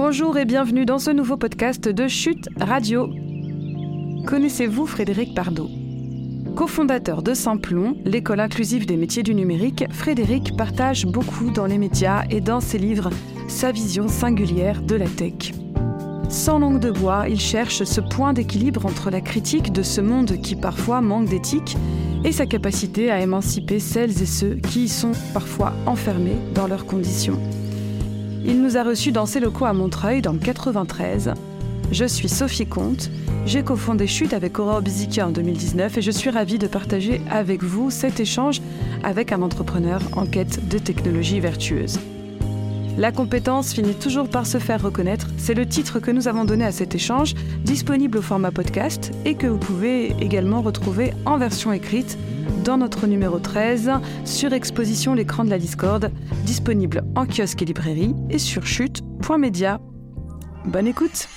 Bonjour et bienvenue dans ce nouveau podcast de Chute Radio. Connaissez-vous Frédéric Bardot? Co-fondateur de Simplon, l'école inclusive des métiers du numérique, Frédéric partage beaucoup dans les médias et dans ses livres sa vision singulière de la tech. Sans langue de bois, il cherche ce point d'équilibre entre la critique de ce monde qui parfois manque d'éthique et sa capacité à émanciper celles et ceux qui y sont parfois enfermés dans leurs conditions. Il nous a reçus dans ses locaux à Montreuil dans le 93. Je suis Sophie Comte, j'ai cofondé Chute avec Aurore Biziki en 2019 et je suis ravie de partager avec vous cet échange avec un entrepreneur en quête de technologies vertueuses. La compétence finit toujours par se faire reconnaître. C'est le titre que nous avons donné à cet échange, disponible au format podcast et que vous pouvez également retrouver en version écrite dans notre numéro 13 sur Exposition l'écran de la Discord, disponible en kiosque et librairie et sur chute.media. Bonne écoute!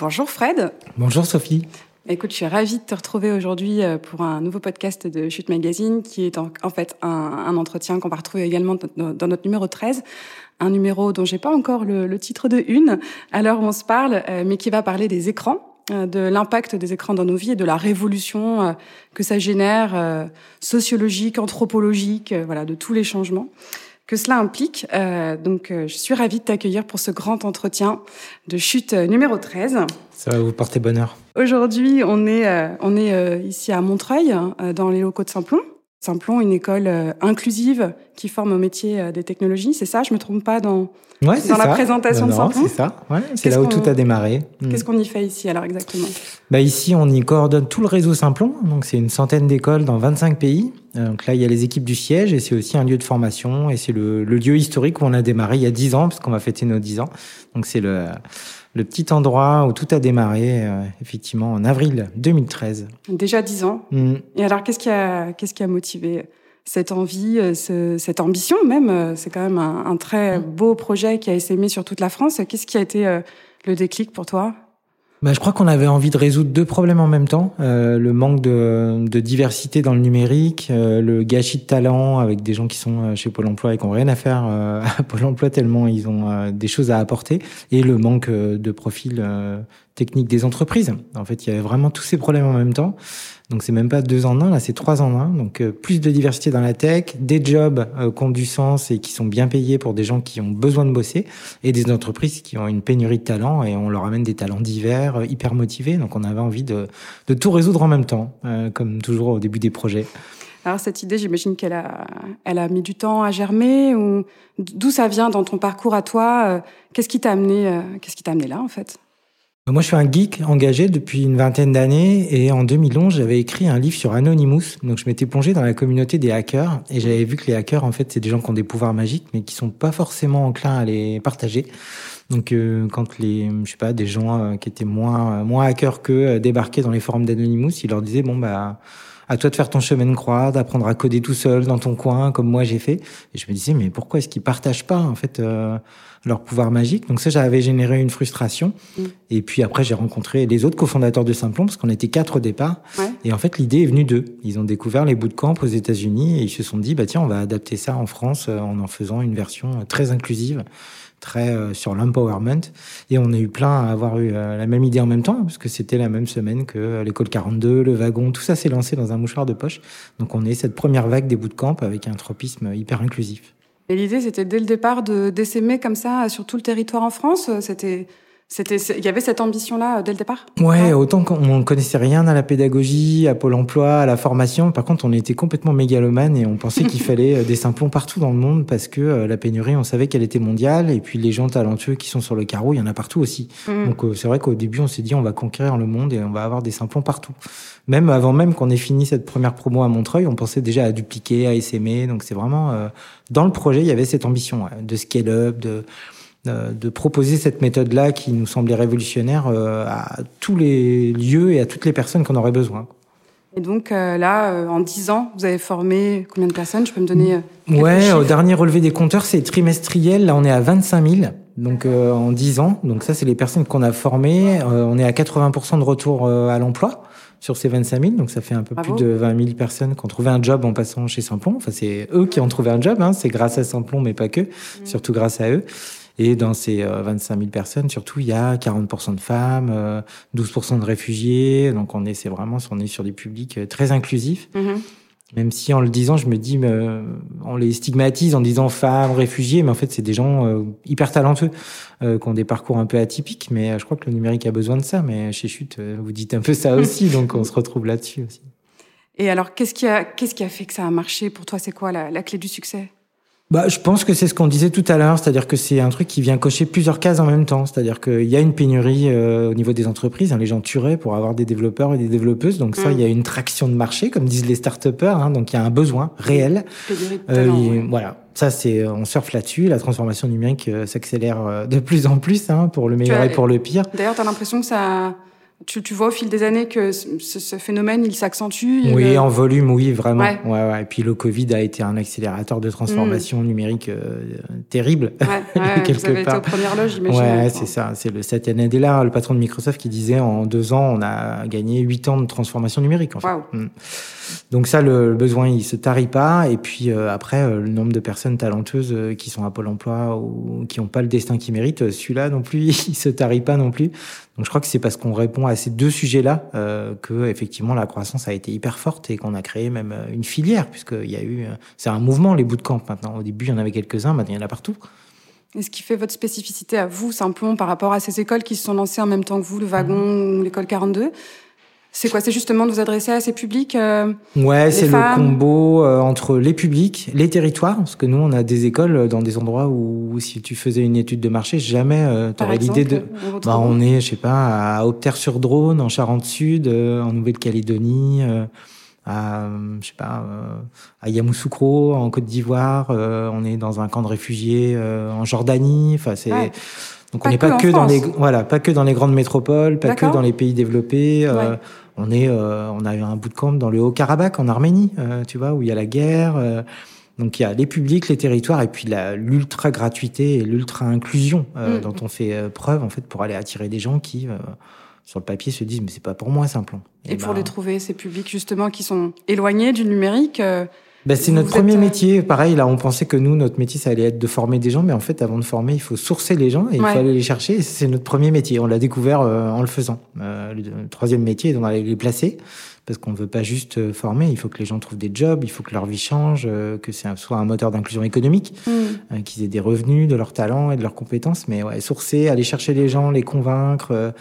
Bonjour Fred. Bonjour Sophie. Écoute, je suis ravie de te retrouver aujourd'hui euh, pour un nouveau podcast de Chute Magazine, qui est en, fait un, entretien qu'on va retrouver également dans notre numéro 13, un numéro dont j'ai pas encore le, titre de une. À l'heure où on se parle, euh, mais qui va parler des écrans, euh, de l'impact des écrans dans nos vies et de la révolution que ça génère, sociologique, anthropologique, voilà, de tous les changements que cela implique. donc, je suis ravie de t'accueillir pour ce grand entretien de chute numéro 13. Ça va vous porter bonheur. Aujourd'hui, on est, euh, on est euh, ici à Montreuil, euh, dans les locaux de Simplon. Simplon, une école inclusive qui forme au métier des technologies. C'est ça, je me trompe pas dans, dans la présentation de Simplon C'est ça, ouais, c'est là où tout a démarré. Mm. Qu'est-ce qu'on y fait ici alors exactement? Bah Ici, on y coordonne tout le réseau Simplon. Donc, c'est une centaine d'écoles dans 25 pays. Donc là, il y a les équipes du siège et c'est aussi un lieu de formation et c'est le, le lieu historique où on a démarré il y a 10 ans, parce qu'on va fêter nos 10 ans. Donc, c'est le le petit endroit où tout a démarré, euh, effectivement, en avril 2013. Déjà dix ans. Mm. Et alors, qu'est-ce qui a, qu'est-ce qui a motivé cette envie, euh, ce, cette ambition même euh, C'est quand même un, un, très mm. beau projet qui a essaimé sur toute la France. Qu'est-ce qui a été le déclic pour toi? Bah, je crois qu'on avait envie de résoudre deux problèmes en même temps. Euh, le manque de, de, diversité dans le numérique, euh, le gâchis de talent avec des gens qui sont euh, chez Pôle emploi et qui n'ont rien à faire à Pôle emploi tellement ils ont des choses à apporter, et le manque de profil technique des entreprises. En fait, il y avait vraiment tous ces problèmes en même temps. Donc c'est même pas deux en un, là c'est trois en un. Donc euh, plus de diversité dans la tech, des jobs euh, qui ont du sens et qui sont bien payés pour des gens qui ont besoin de bosser, et des entreprises qui ont une pénurie de talents et on leur amène des talents divers, euh, hyper motivés. Donc on avait envie de, de tout résoudre en même temps, comme toujours au début des projets. Alors cette idée, j'imagine qu'elle a, elle a mis du temps à germer. Ou d'où ça vient dans ton parcours à toi Qu'est-ce qui t'a amené, qu'est-ce qui t'a amené là en fait? Moi, je suis un geek engagé depuis une vingtaine d'années et en 2011, j'avais écrit un livre sur Anonymous. Donc, je m'étais plongé dans la communauté des hackers et j'avais vu que les hackers, en fait, c'est des gens qui ont des pouvoirs magiques, mais qui sont pas forcément enclins à les partager. Donc, euh, quand les, je sais pas, des gens euh, qui étaient moins moins hackers que euh, débarquaient dans les forums d'Anonymous, ils leur disaient bon bah à toi de faire ton chemin de croix, d'apprendre à coder tout seul dans ton coin, comme moi j'ai fait. Et je me disais, mais pourquoi est-ce qu'ils partagent pas en fait euh, leur pouvoir magique Donc ça, j'avais généré une frustration. Mm. Et puis après, j'ai rencontré les autres cofondateurs de Simplon, parce qu'on était quatre au départ. Et en fait, l'idée est venue d'eux. Ils ont découvert les bootcamps aux États-Unis et ils se sont dit, bah tiens, on va adapter ça en France euh, en en faisant une version euh, très inclusive très euh, sur l'empowerment. Et on a eu plein à avoir eu euh, la même idée en même temps, parce que c'était la même semaine que l'école 42, le wagon, tout ça s'est lancé dans un mouchoir de poche. Donc on est cette première vague des bootcamps avec un tropisme hyper inclusif. Et l'idée, c'était dès le départ de d'essaimer comme ça sur tout le territoire en France. C'était c'était, il y avait cette ambition-là euh, dès le départ? Ouais, autant qu'on connaissait rien à la pédagogie, à Pôle Emploi, à la formation. Par contre, on était complètement mégalomane et on pensait qu'il fallait euh, des simplons partout dans le monde parce que euh, la pénurie, on savait qu'elle était mondiale et puis les gens talentueux qui sont sur le carreau, il y en a partout aussi. Mm. Donc c'est vrai qu'au début, on s'est dit on va conquérir le monde et on va avoir des simplons partout. Même avant même qu'on ait fini cette première promo à Montreuil, on pensait déjà à dupliquer, à essaimer. Donc c'est vraiment dans le projet, il y avait cette ambition de scale up, de euh, de proposer cette méthode-là qui nous semblait révolutionnaire euh, à tous les lieux et à toutes les personnes qu'on aurait besoin. Et donc euh, là, en 10 ans, vous avez formé combien de personnes? Je peux me donner Ouais, au dernier relevé des compteurs, c'est trimestriel. Là, on est à 25 000. donc en 10 ans. Donc ça, c'est les personnes qu'on a formées. on est à 80% de retour à l'emploi sur ces 25 000. Donc ça fait un peu plus de 20 000 personnes qui ont trouvé un job en passant chez Simplon. Enfin, c'est eux qui ont trouvé un job. Hein. C'est grâce à Simplon, mais pas que. Mmh. Surtout grâce à eux. Et dans ces 25 000 personnes, surtout, il y a 40% de femmes, 12% de réfugiés. Donc on est, c'est vraiment, on est sur des publics très inclusifs. Mmh. Même si en le disant, je me dis, euh, on les stigmatise en disant femmes, réfugiés, mais en fait, c'est des gens euh, hyper talentueux, euh, qui ont des parcours un peu atypiques. Mais je crois que le numérique a besoin de ça. Mais chez Chute, vous dites un peu ça aussi, donc on se retrouve là-dessus aussi. Et alors, qu'est-ce qui a, qu'est-ce qui a fait que ça a marché pour toi? C'est quoi la, la clé du succès? Bah, je pense que c'est ce qu'on disait tout à l'heure, c'est-à-dire que c'est un truc qui vient cocher plusieurs cases en même temps. C'est-à-dire qu'il y a une pénurie euh, au niveau des entreprises, hein, les gens tueraient pour avoir des développeurs et des développeuses. Donc ça, mm. il y a une traction de marché, comme disent les start-upers. Hein, donc il y a un besoin réel. Euh, Voilà, ça c'est, on surfe là-dessus. La transformation numérique euh, s'accélère euh, de plus en plus, hein, pour le meilleur et pour le pire. D'ailleurs, tu as l'impression que ça tu, tu, vois au fil des années que ce, ce phénomène, il s'accentue Oui, en volume, oui, vraiment. Ouais. Ouais, ouais. Et puis le Covid a été un accélérateur de transformation mm. numérique euh, terrible, ouais, quelque vous avez part. Été aux premières loges, j'imagine. Ouais, c'est ça. C'est le Satya Nadella, le patron de Microsoft, qui disait en deux ans, on a gagné huit ans de transformation numérique. En fait. Mm. Donc ça, le, besoin, il se tarit pas. Et puis euh, après, euh, le nombre de personnes talentueuses euh, qui sont à Pôle Emploi ou qui n'ont pas le destin qu'ils méritent, celui-là non plus, il se tarit pas non plus. Donc je crois que c'est parce qu'on répond à ces deux sujets-là que effectivement la croissance a été hyper forte et qu'on a créé même une filière, puisqu'il y a eu, c'est un mouvement les bootcamps maintenant. Au début, il y en avait quelques-uns, maintenant il y en a partout. Et ce qui fait votre spécificité à vous, simplement par rapport à ces écoles qui se sont lancées en même temps que vous, le Wagon ou l'école 42, c'est quoi C'est justement de vous adresser à ces publics euh, Ouais, c'est le combo euh, entre les publics, les territoires, parce que nous, on a des écoles dans des endroits où, si tu faisais une étude de marché, jamais euh, tu aurais l'idée de... Bah, on est, je sais pas, à Opter-sur-Drône, en Charente-Sud, en Nouvelle-Calédonie, à, je sais pas, à Yamoussoukro, en Côte d'Ivoire, on est dans un camp de réfugiés en Jordanie, enfin c'est... Donc on n'est pas que, dans les voilà, pas que dans les grandes métropoles, pas que dans les pays développés. Euh, on est, euh, on a eu un bout de camp dans le Haut-Karabakh en Arménie, euh, tu vois, où il y a la guerre. donc il y a les publics, les territoires, et puis l'ultra gratuité et l'ultra inclusion mm. dont on fait preuve en fait pour aller attirer des gens qui sur le papier se disent mais c'est pas pour moi simplement. Et, pour ben les trouver ces publics justement qui sont éloignés du numérique ben, c'est notre premier euh, métier. Pareil, là, on pensait que nous, notre métier, ça allait être de former des gens, mais en fait, avant de former, il faut sourcer les gens et il faut aller les chercher. C'est notre premier métier. On l'a découvert euh, en le faisant. Euh, le, troisième métier, on va les placer parce qu'on ne veut pas juste former. Il faut que les gens trouvent des jobs, il faut que leur vie change, que c'est soit un moteur d'inclusion économique, mm. qu'ils aient des revenus de leurs talents et de leurs compétences. Mais ouais, sourcer, aller chercher les gens, les convaincre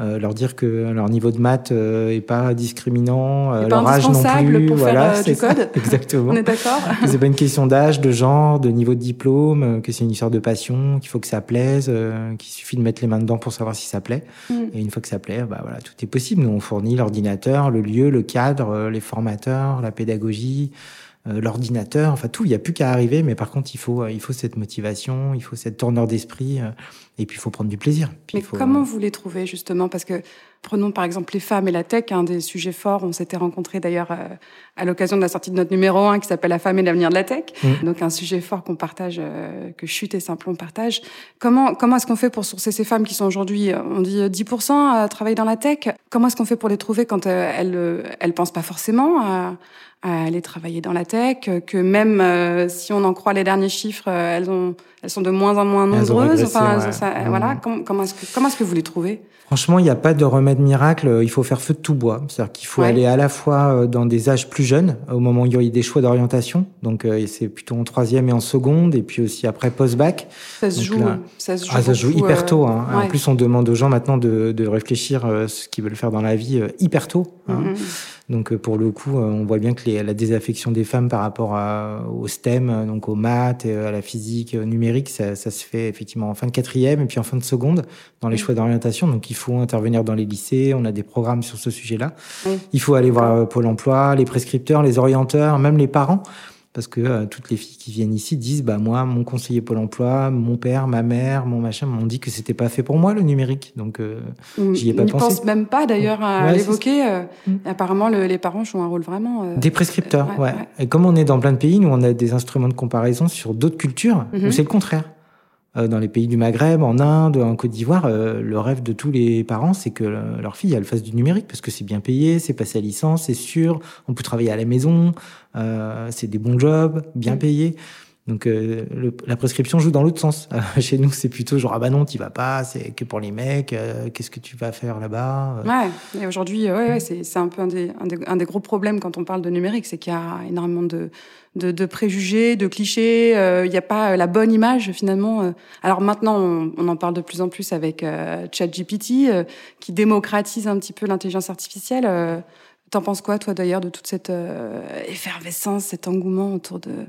euh, leur dire que leur niveau de maths euh, est pas discriminant, euh, leur âge non plus, pour voilà, c'est code. exactement. On est d'accord. c'est pas une question d'âge, de genre, de niveau de diplôme, que c'est une histoire de passion, qu'il faut que ça plaise, qu'il suffit de mettre les mains dedans pour savoir si ça plaît. Mm. Et une fois que ça plaît, bah voilà, tout est possible. Nous on fournit l'ordinateur, le lieu, le cadre, les formateurs, la pédagogie. l'ordinateur, enfin tout, il n'y a plus qu'à arriver, mais par contre, il faut, il faut cette motivation, il faut cette tourneur d'esprit, et puis, il faut prendre du plaisir. Mais comment vous les trouvez, justement? Parce que, prenons par exemple les femmes et la tech, un des sujets forts. On s'était rencontrés d'ailleurs euh, à l'occasion de la sortie de notre numéro 1 qui s'appelle La femme et l'avenir de la tech. Mm. Donc, un sujet fort qu'on partage, euh, que Chute et Simplon partagent. Comment, comment est-ce qu'on fait pour sourcer ces femmes qui sont aujourd'hui, on dit 10% à travailler dans la tech? Comment est-ce qu'on fait pour les trouver quand euh, elles, elles pensent pas forcément à, à aller travailler dans la tech, que même euh, si on en croit les derniers chiffres, euh, elles ont, elles sont de moins en moins nombreuses. enfin, ça, voilà. Comment, comment est-ce que comment est-ce que vous les trouvez? Franchement, il n'y a pas de remède miracle. Il faut faire feu de tout bois. C'est-à-dire qu'il faut aller à la fois euh, dans des âges plus jeunes, au moment où il y a des choix d'orientation. Donc, c'est plutôt en troisième et en seconde, et puis aussi après post-bac. Ça se joue, ça se joue, ah, ça joue hyper tôt. Hein. En plus, on demande aux gens maintenant de, de réfléchir ce qu'ils veulent faire dans la vie hyper tôt. Hein. Mm-hmm. Donc euh, pour le coup, euh, on voit bien que la désaffection des femmes par rapport au STEM, donc aux maths, et à la physique numérique, ça, ça, se fait effectivement en fin de quatrième et puis en fin de seconde dans les choix d'orientation. Donc il faut intervenir dans les lycées, on a des programmes sur ce sujet-là. Il faut aller voir euh, Pôle Emploi, les prescripteurs, les orienteurs, même les parents parce que euh, toutes les filles qui viennent ici disent bah moi mon conseiller Pôle Emploi, mon père, ma mère, mon machin m'ont dit que c'était pas fait pour moi le numérique. Donc euh, mm. j'y ai pas pensé. Ils pensent même pas d'ailleurs à l'évoquer. Euh, mm. Apparemment les parents jouent un rôle vraiment des prescripteurs, ouais, ouais. Et comme on est dans plein de pays, nous on a des instruments de comparaison sur d'autres cultures où mm-hmm. c'est le contraire. Dans les pays du Maghreb, en Inde, en Côte d'Ivoire, le rêve de tous les parents, c'est que leur fille elle fasse du numérique parce que c'est bien payé, c'est passé à licence, c'est sûr, on peut travailler à la maison, c'est des bons jobs, bien payés. Donc euh, la prescription joue dans l'autre sens. chez nous, c'est plutôt genre ah bah non, tu vas pas, c'est que pour les mecs. Euh, qu'est-ce que tu vas faire là-bas euh? Ouais. Et aujourd'hui, c'est un peu un des, gros problèmes quand on parle de numérique, c'est qu'il y a énormément de, préjugés, de clichés. Il n'y a pas la bonne image finalement. Alors maintenant, on, en parle de plus en plus avec ChatGPT, qui démocratise un petit peu l'intelligence artificielle. T'en penses quoi, toi, d'ailleurs, de toute cette effervescence, cet engouement autour de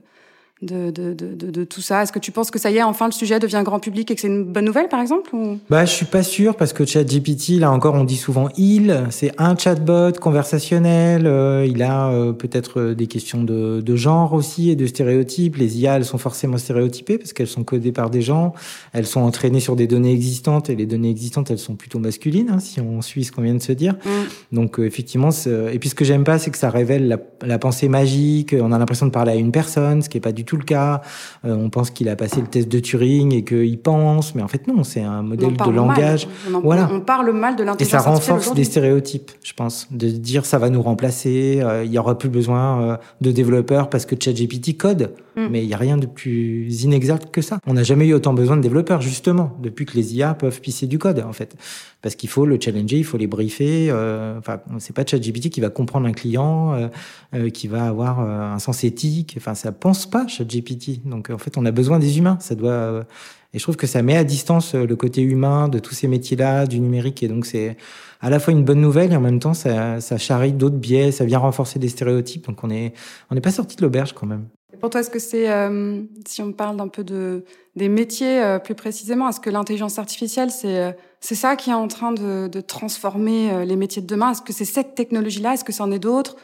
de, de, de, de, tout ça Est-ce que tu penses que ça y est, enfin le sujet devient grand public et que c'est une bonne nouvelle, par exemple ou... Bah, je suis pas sûr parce que ChatGPT, là encore, on dit souvent il. C'est un chatbot conversationnel. Euh, il a euh, peut-être euh, des questions de, de, genre aussi et de stéréotypes. Les IA, elles sont forcément stéréotypées parce qu'elles sont codées par des gens. Elles sont entraînées sur des données existantes et les données existantes, elles sont plutôt masculines, hein, si on suit ce qu'on vient de se dire. Mm. Donc effectivement, et puis ce que j'aime pas, c'est que ça révèle la, la pensée magique. On a l'impression de parler à une personne, ce qui est pas du tout le cas. Euh, on pense qu'il a passé le test de Turing et qu'il pense, mais en fait non, c'est un modèle de langage. On, voilà. on parle mal de l'intelligence Et ça renforce des stéréotypes, je pense, de dire ça va nous remplacer, euh, il y aura plus besoin euh, de développeurs parce que ChatGPT code. Mm. Mais il n'y a rien de plus inexact que ça. On n'a jamais eu autant besoin de développeurs, justement, depuis que les IA peuvent pisser du code, en fait. Parce qu'il faut le challenger, il faut les briefer. Euh, enfin, c'est pas ChatGPT qui va comprendre un client, euh, euh, qui va avoir un sens éthique. Enfin, ça pense pas ChatGPT. Donc, en fait, on a besoin des humains. Ça doit. et je trouve que ça met à distance le côté humain de tous ces métiers-là, du numérique. Et donc, c'est à la fois une bonne nouvelle et en même temps, ça, ça charrie d'autres biais, ça vient renforcer des stéréotypes. Donc, on est, on n'est pas sorti de l'auberge quand même. Pour toi, est-ce que c'est, euh, si on parle un peu de, des métiers euh, plus précisément, est-ce que l'intelligence artificielle, c'est, euh, c'est ça qui est en train de transformer les métiers de demain? Est-ce que c'est cette technologie-là? Est-ce que c'en est d'autres?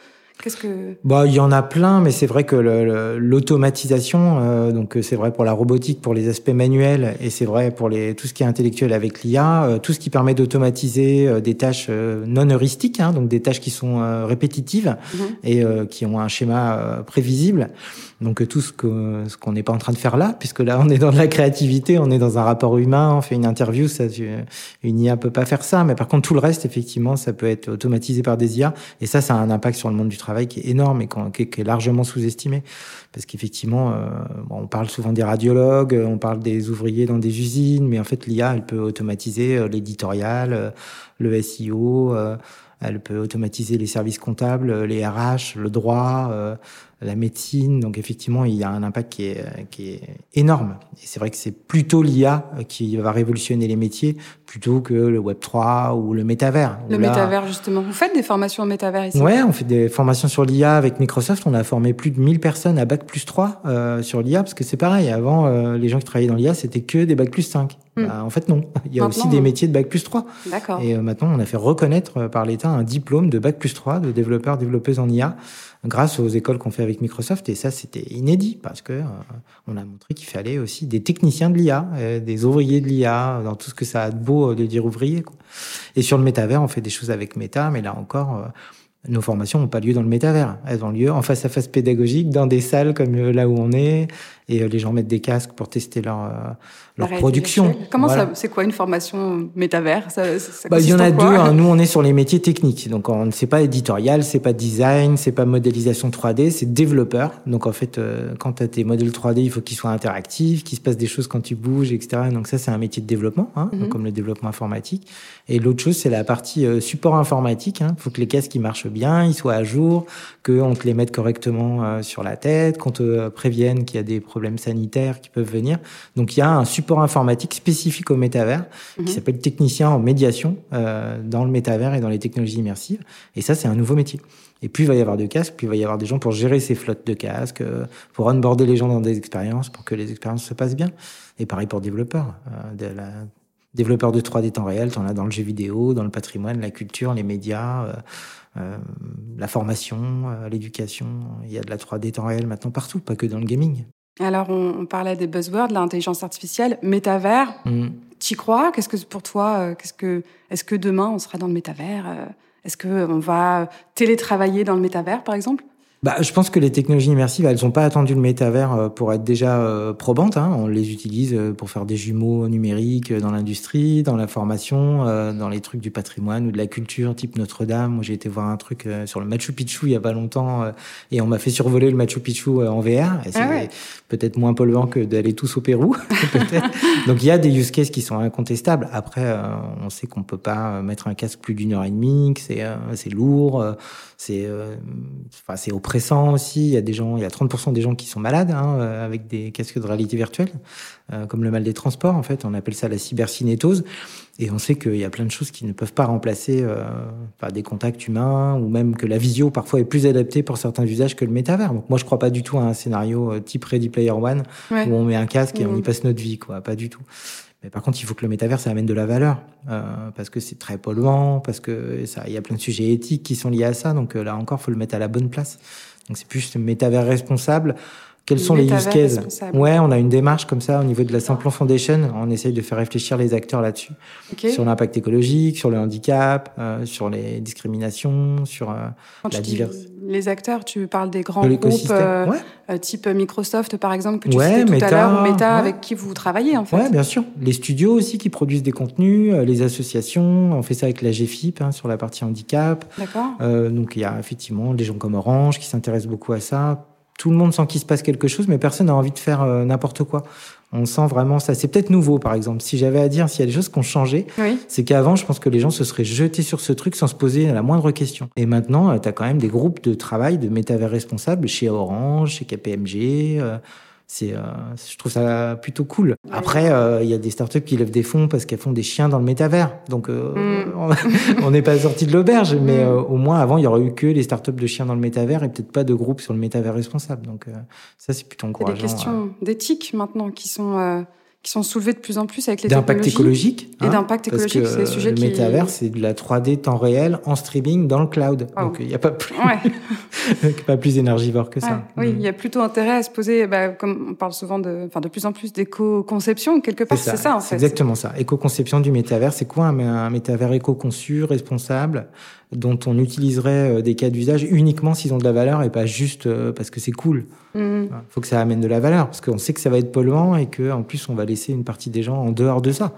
Qu'est-ce que Bah, il y en a plein, mais c'est vrai que l'automatisation, euh, donc c'est vrai pour la robotique, pour les aspects manuels, et c'est vrai pour les tout ce qui est intellectuel avec l'IA, euh, tout ce qui permet d'automatiser euh, des tâches euh, non heuristiques, hein, donc des tâches qui sont répétitives mhm. et qui ont un schéma prévisible. Donc tout ce que ce qu'on n'est pas en train de faire là, puisque là on est dans de la créativité, on est dans un rapport humain, on fait une interview, ça, une IA peut pas faire ça, mais par contre tout le reste effectivement ça peut être automatisé par des IA, et ça ça a un impact sur le monde du travail travail qui est énorme et qui est, largement sous-estimé. Parce qu'effectivement, euh, on parle souvent des radiologues, on parle des ouvriers dans des usines, mais en fait, l'IA, elle peut automatiser euh, l'éditorial, euh, le SEO, elle peut automatiser les services comptables, les RH, le droit, la médecine. Donc effectivement, il y a un impact qui est, qui est énorme. Et c'est vrai que c'est plutôt l'IA qui va révolutionner les métiers plutôt que le Web 3 ou le métavers. Le métavers, justement. Vous faites des formations en métavers ici? Ouais, on fait des formations sur l'IA avec Microsoft. On a formé plus de 1000 personnes à Bac plus 3 euh, sur l'IA, parce que c'est pareil. Avant, euh, les gens qui travaillaient dans l'IA, c'était que des Bac plus 5. Hmm. Bah, en fait, non. Il y a aussi des métiers de Bac plus 3. D'accord. Et euh, maintenant, on a fait reconnaître par l'État un diplôme de Bac plus 3 de développeur, développeuse en IA grâce aux écoles qu'on fait avec Microsoft. Et ça, c'était inédit parce que euh, on a montré qu'il fallait aussi des techniciens de l'IA, des ouvriers de l'IA, dans tout ce que ça a de beau de dire ouvrier. Et sur le métavers, on fait des choses avec Meta, mais là encore, euh, nos formations n'ont pas lieu dans le métavers. Elles ont lieu en face à face pédagogique, dans des salles comme là où on est, et les gens mettent des casques pour tester leur leur production. Comment ça C'est quoi une formation métavers? Ça, bah, Il y en a deux. Hein. Nous, on est sur les métiers techniques. Donc, on ne sait pas éditorial, c'est pas design, c'est pas modélisation 3D, c'est développeur. Donc, en fait, euh, quand tu as tes modèles 3D, il faut qu'ils soient interactifs, qu'il se passe des choses quand tu bouges, etc. Donc, ça, c'est un métier de développement, hein, mhm. comme le développement informatique. Et l'autre chose, c'est la partie euh, support informatique. Il hein. faut que les casques ils marchent bien, ils soient à jour, qu'on te les mette correctement euh, sur la tête, qu'on te prévienne qu'il y a des problèmes sanitaires qui peuvent venir. Donc, il y a un support informatique spécifique au métavers qui mhm. s'appelle technicien en médiation euh, dans le métavers et dans les technologies immersives. Et ça, c'est un nouveau métier. Et plus il va y avoir de casques, plus il va y avoir des gens pour gérer ces flottes de casques, euh, pour onboarder les gens dans des expériences, pour que les expériences se passent bien. Et pareil pour développeurs. Euh, de la, développeurs de 3D temps réel, tu en as dans le jeu vidéo, dans le patrimoine, la culture, les médias, euh la formation, l'éducation. Il y a de la 3D temps réel maintenant partout, pas que dans le gaming. Alors, on, parlait des buzzwords, l'intelligence artificielle, métavers. Mm. Tu y crois? Qu'est-ce que pour toi euh, Qu'est-ce que est-ce que demain on sera dans le métavers euh, Est-ce que on va télétravailler dans le métavers, par exemple? Bah, je pense que les technologies immersives, elles n'ont pas attendu le métavers euh, pour être déjà euh, probantes. Hein. On les utilise euh, pour faire des jumeaux numériques dans l'industrie, dans la formation, dans les trucs du patrimoine ou de la culture, type Notre-Dame. Moi, j'ai été voir un truc sur le Machu Picchu il y a pas longtemps et on m'a fait survoler le Machu Picchu en VR. Et c'est ah peut-être moins polluant que d'aller tous au Pérou. Donc, il y a des use cases qui sont incontestables. Après, on sait qu'on peut pas mettre un casque plus d'une heure et demie, que c'est c'est lourd, c'est enfin c'est oppressant aussi. Il y a des gens, il y a 30% des gens qui sont malades hein, euh, avec des casques de réalité virtuelle, euh, comme le mal des transports. En fait, on appelle ça la cybercinétose. Et on sait qu'il y a plein de choses qui ne peuvent pas remplacer euh, des contacts humains, ou même que la visio parfois est plus adaptée pour certains usages que le métavers. Donc moi, je crois pas du tout à un scénario euh, type Ready Player One où on met un casque et on y mmh. passe notre vie, quoi. Pas du tout. Mais par contre, il faut que le métavers, ça amène de la valeur, euh, parce que c'est très polluant, parce que ça, il y a plein de sujets éthiques qui sont liés à ça. Donc euh, là encore, faut le mettre à la bonne place. Donc c'est plus le métavers responsable. Quels sont les use cases Ouais, on a une démarche comme ça au niveau de la Simplon Foundation. On essaye de faire réfléchir les acteurs là-dessus, sur l'impact écologique, sur le handicap, euh, sur les discriminations, sur euh, la diversité les acteurs, tu parles des grands groupes euh, euh, type Microsoft par exemple que tu citais tout à l'heure ou Meta avec qui vous travaillez en fait. Ouais, bien sûr. Les studios aussi qui produisent des contenus, euh, les associations, on fait ça avec la GFIP hein, sur la partie handicap. D'accord. donc il y a effectivement des gens comme Orange qui s'intéressent beaucoup à ça. Tout le monde sent qu'il se passe quelque chose, mais personne n'a envie de faire n'importe quoi. On sent vraiment ça. C'est peut-être nouveau, par exemple. Si j'avais à dire s'il y a des choses qui ont changé, c'est qu'avant, je pense que les gens se seraient jetés sur ce truc sans se poser la moindre question. Et maintenant, euh, tu as quand même des groupes de travail de métavers responsables chez Orange, chez KPMG. Euh, c'est, euh, je trouve ça plutôt cool. Après, euh, il y a des startups qui lèvent des fonds parce qu'elles font des chiens dans le métavers. Donc, euh, mm. on n'est pas sorti de l'auberge, mais mm. au moins avant, il y aurait eu que les startups de chiens dans le métavers et peut-être pas de groupe sur le métavers responsable. Donc, ça, c'est plutôt encourageant. Il y a des questions d'éthique maintenant qui sont qui sont soulevés de plus en plus avec les d'impact écologique et hein, d'impact écologique c'est le sujet le métavers c'est de la 3D temps réel en streaming dans le cloud. Donc il n'y a pas plus ouais. pas plus énergivore que ça. Oui mm. il y a plutôt intérêt à se poser bah, comme on parle souvent de enfin de plus en plus d'éco-conception quelque part. C'est ça, en fait. Exactement ça. Éco-conception du métavers c'est quoi un, un métavers éco-conçu responsable? Dont on utiliserait euh, des cas d'usage uniquement s'ils ont de la valeur et pas juste euh, parce que c'est cool. Il mm. faut que ça amène de la valeur parce qu'on sait que ça va être polluant et que en plus on va laisser une partie des gens en dehors de ça.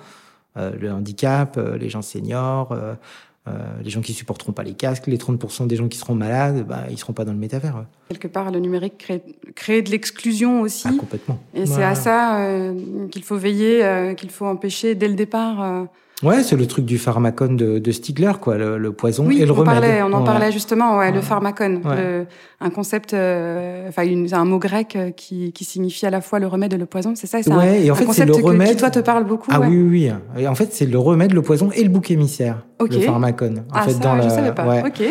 Euh, le handicap, les gens seniors, les gens qui supporteront pas les casques, les 30% des gens qui seront malades, bah, ils seront pas dans le métavers. Quelque part, le numérique crée, crée de l'exclusion aussi. Ah, complètement. Et c'est à ça qu'il faut veiller, qu'il faut empêcher dès le départ. Ouais, c'est le truc du pharmacone de, de Stigler, quoi, le, poison et le on remède. Parlait, on en parlait justement, ouais, le pharmacone, un concept, euh, enfin un mot grec euh, qui, qui signifie à la fois le remède et le poison, c'est ça. C'est ouais, un, et en fait c'est le remède. Qui toi te parle beaucoup. Ah oui, oui, oui. Et en fait c'est le remède, le poison et le bouc émissaire, le pharmacone. En ah, fait, ça, dans je savais pas. Ok.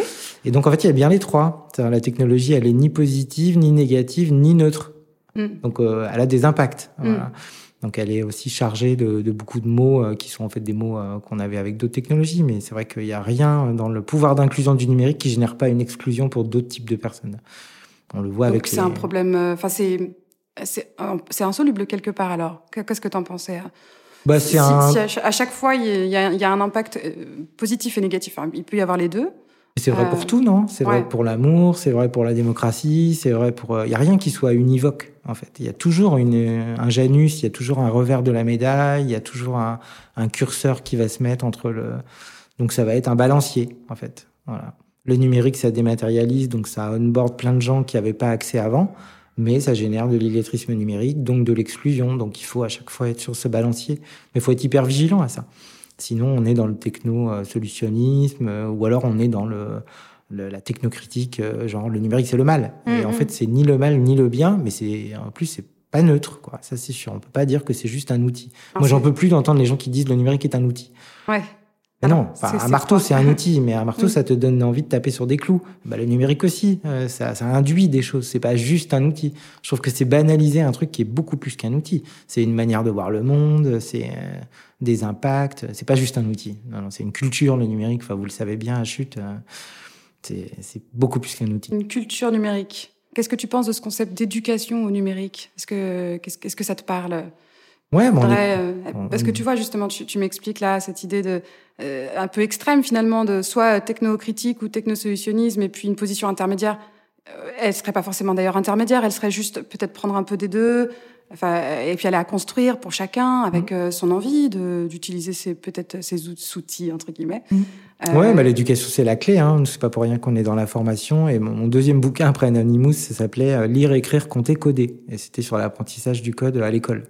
Et donc en fait il y a bien les trois. La technologie, elle est ni positive, ni négative, ni neutre. Mm. Donc euh, elle a des impacts. Mm. Voilà. Donc elle est aussi chargée de, de beaucoup de mots euh, qui sont en fait des mots euh, qu'on avait avec d'autres technologies, mais c'est vrai qu'il n'y a rien dans le pouvoir d'inclusion du numérique qui génère pas une exclusion pour d'autres types de personnes. On le voit Donc avec. c'est un problème. Euh, enfin c'est c'est insoluble quelque part alors. Qu'est-ce que tu en pensais hein? Bah, c'est un... si à chaque fois il y, a, il y a un impact positif et négatif, il peut y avoir les deux. C'est vrai pour tout, non? C'est vrai pour l'amour, c'est vrai pour la démocratie, c'est vrai pour. Il y a rien qui soit univoque en fait. Il y a toujours une, un Janus, il y a toujours un revers de la médaille, il y a toujours un, un, curseur qui va se mettre entre le. Donc ça va être un balancier, en fait. Voilà. Le numérique, ça dématérialise, donc ça onboard plein de gens qui n'avaient pas accès avant, mais ça génère de l'illettrisme numérique, donc de l'exclusion. Donc il faut à chaque fois être sur ce balancier. Mais il faut être hyper vigilant à ça. Sinon, on est dans le techno-solutionnisme, euh, ou alors on est dans le la technocritique, euh, genre le numérique c'est le mal. Et en mm-hmm. fait, c'est ni le mal ni le bien, mais c'est en plus c'est pas neutre, quoi. Ça c'est sûr. On peut pas dire que c'est juste un outil. Moi, j'en peux plus d'entendre les gens qui disent le numérique est un outil. Ouais. Mais non, un marteau c'est un outil, mais un marteau ça te donne envie de taper sur des clous. Bah, le numérique aussi, euh, ça, ça induit des choses. C'est pas juste un outil. Je trouve que c'est banaliser un truc qui est beaucoup plus qu'un outil. C'est une manière de voir le monde, c'est euh, des impacts. C'est pas juste un outil. Non, non c'est une culture le numérique. Enfin, vous le savez bien à chute. C'est beaucoup plus qu'un outil. Une culture numérique. Qu'est-ce que tu penses de ce concept d'éducation au numérique? Est-ce que, qu'est-ce, que ça te parle? Ouais, bon, euh, parce que tu vois justement, tu, m'expliques là cette idée de euh, un peu extrême finalement de soit techno-critique ou techno-solutionnisme et puis une position intermédiaire elle serait pas forcément d'ailleurs intermédiaire, elle serait juste peut-être prendre un peu des deux, enfin, et puis aller à construire pour chacun avec mmh. son envie d'utiliser ses peut-être ses outils entre guillemets. Mmh. Euh... Ouais, bah, l'éducation c'est la clé. Hein. C'est pas pour rien qu'on est dans la formation. Et mon, deuxième bouquin après Anonymous, ça s'appelait Lire, écrire, compter, coder. Et c'était sur l'apprentissage du code à l'école.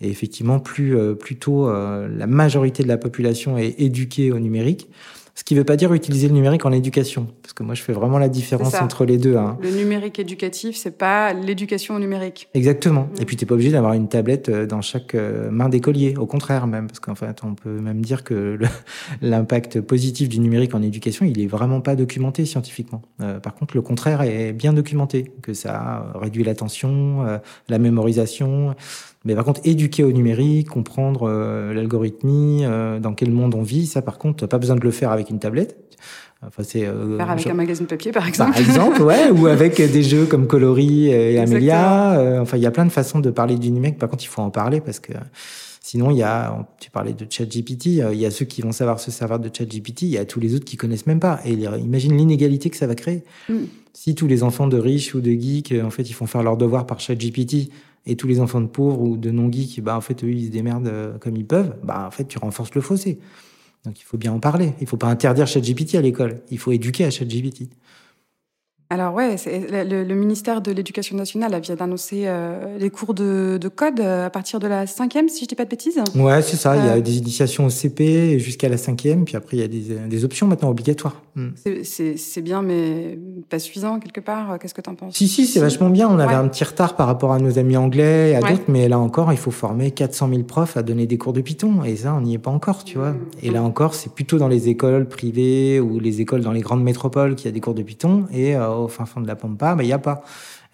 Et effectivement, plus, euh, plutôt euh, la majorité de la population est éduquée au numérique, ce qui ne veut pas dire utiliser le numérique en éducation, parce que moi je fais vraiment la différence entre les deux. Hein. Le numérique éducatif, c'est pas l'éducation au numérique. Exactement. Mm. Et puis tu n'es pas obligé d'avoir une tablette euh, dans chaque main d'écolier, au contraire même, parce qu'en fait on peut même dire que l'impact positif du numérique en éducation, il est vraiment pas documenté scientifiquement. par contre, le contraire est bien documenté, que ça réduit l'attention, la mémorisation. Mais par contre, éduquer au numérique, comprendre euh, l'algorithmie, euh, dans quel monde on vit, ça par contre, pas besoin de le faire avec une tablette. Enfin, c'est euh, faire avec un magazine papier, par exemple. Par exemple, ouais, ou avec des jeux comme Coloris et Amelia. enfin, il y a plein de façons de parler du numérique. Par contre, il faut en parler parce que sinon, il y a, tu parlais de ChatGPT, il y a ceux qui vont savoir se servir de ChatGPT, il y a tous les autres qui connaissent même pas. Et imagine l'inégalité que ça va créer. Mm. Si tous les enfants de riches ou de geeks, en fait, ils font faire leurs devoirs par ChatGPT et tous les enfants de pauvres ou de non-geeks, bah, en fait, eux, ils se démerdent euh, comme ils peuvent, bah, en fait, tu renforces le fossé. Donc, il faut bien en parler. Il faut pas interdire ChatGPT à l'école. Il faut éduquer à ChatGPT. Alors ouais, le, le, ministère de l'Éducation nationale vient d'annoncer euh, les cours de, de, code euh, à partir de la cinquième, si je dis pas de bêtises. Ouais, c'est ça. Il y a euh, des initiations au CP jusqu'à la cinquième, puis après il y a des, des options maintenant obligatoires. Hmm. C'est bien, mais pas suffisant quelque part. Qu'est-ce que tu en penses? Si si, c'est vachement bien. On avait un petit retard par rapport à nos amis anglais et à d'autres, mais là encore, il faut former 400 000 profs à donner des cours de Python, et ça, on n'y est pas encore, tu vois. Et là encore, c'est plutôt dans les écoles privées ou les écoles dans les grandes métropoles qu'il y a des cours de Python, et au fin fond de la Pampa, mais il n'y a pas.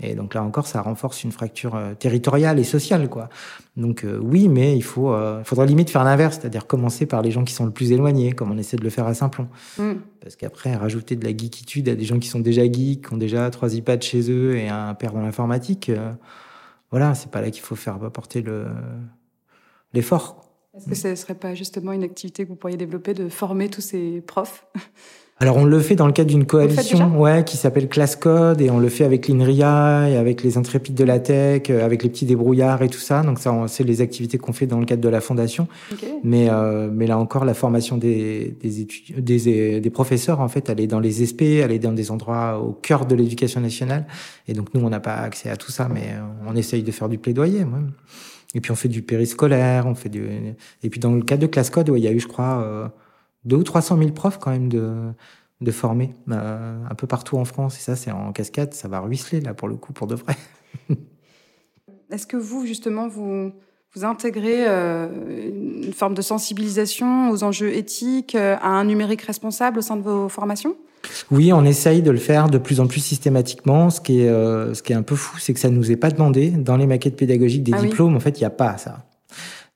Et donc là encore, ça renforce une fracture euh, territoriale et sociale, quoi. Donc euh, oui, mais il faut, euh, faudrait limite faire l'inverse, c'est-à-dire commencer par les gens qui sont le plus éloignés, comme on essaie de le faire à Saint-Plon. Mm. Parce qu'après, rajouter de la geekitude à des gens qui sont déjà geeks, qui ont déjà trois iPads chez eux et un père dans l'informatique, voilà, c'est pas là qu'il faut faire apporter le l'effort. Est-ce que ce ne serait pas justement une activité que vous pourriez développer de former tous ces profs? Alors on le fait dans le cadre d'une coalition ouais, qui s'appelle Class Code et on le fait avec l'INRIA et avec les intrépides de la tech, euh, avec les petits débrouillards et tout ça. Donc ça, c'est les activités qu'on fait dans le cadre de la fondation. Mais, euh, mais là encore, la formation des, des, des, des, professeurs, en fait, elle est dans les SP, elle est dans des endroits au cœur de l'éducation nationale. Et donc nous, on n'a pas accès à tout ça, mais euh, on essaye de faire du plaidoyer. Et puis on fait du périscolaire, on fait du... Et puis dans le cadre de Class Code, ouais, il y a eu, je crois... Euh, deux ou 300 000 profs quand même de, de former euh, un peu partout en France. Et ça, c'est en cascade, ça va ruisseler là pour le coup, pour de vrai. Est-ce que vous, justement, vous, vous intégrez euh, une forme de sensibilisation aux enjeux éthiques, euh, à un numérique responsable au sein de vos formations? Oui, on essaye de le faire de plus en plus systématiquement. Ce qui est, ce qui est un peu fou, c'est que ça ne nous est pas demandé. Dans les maquettes pédagogiques des ah diplômes, en fait, il n'y a pas ça.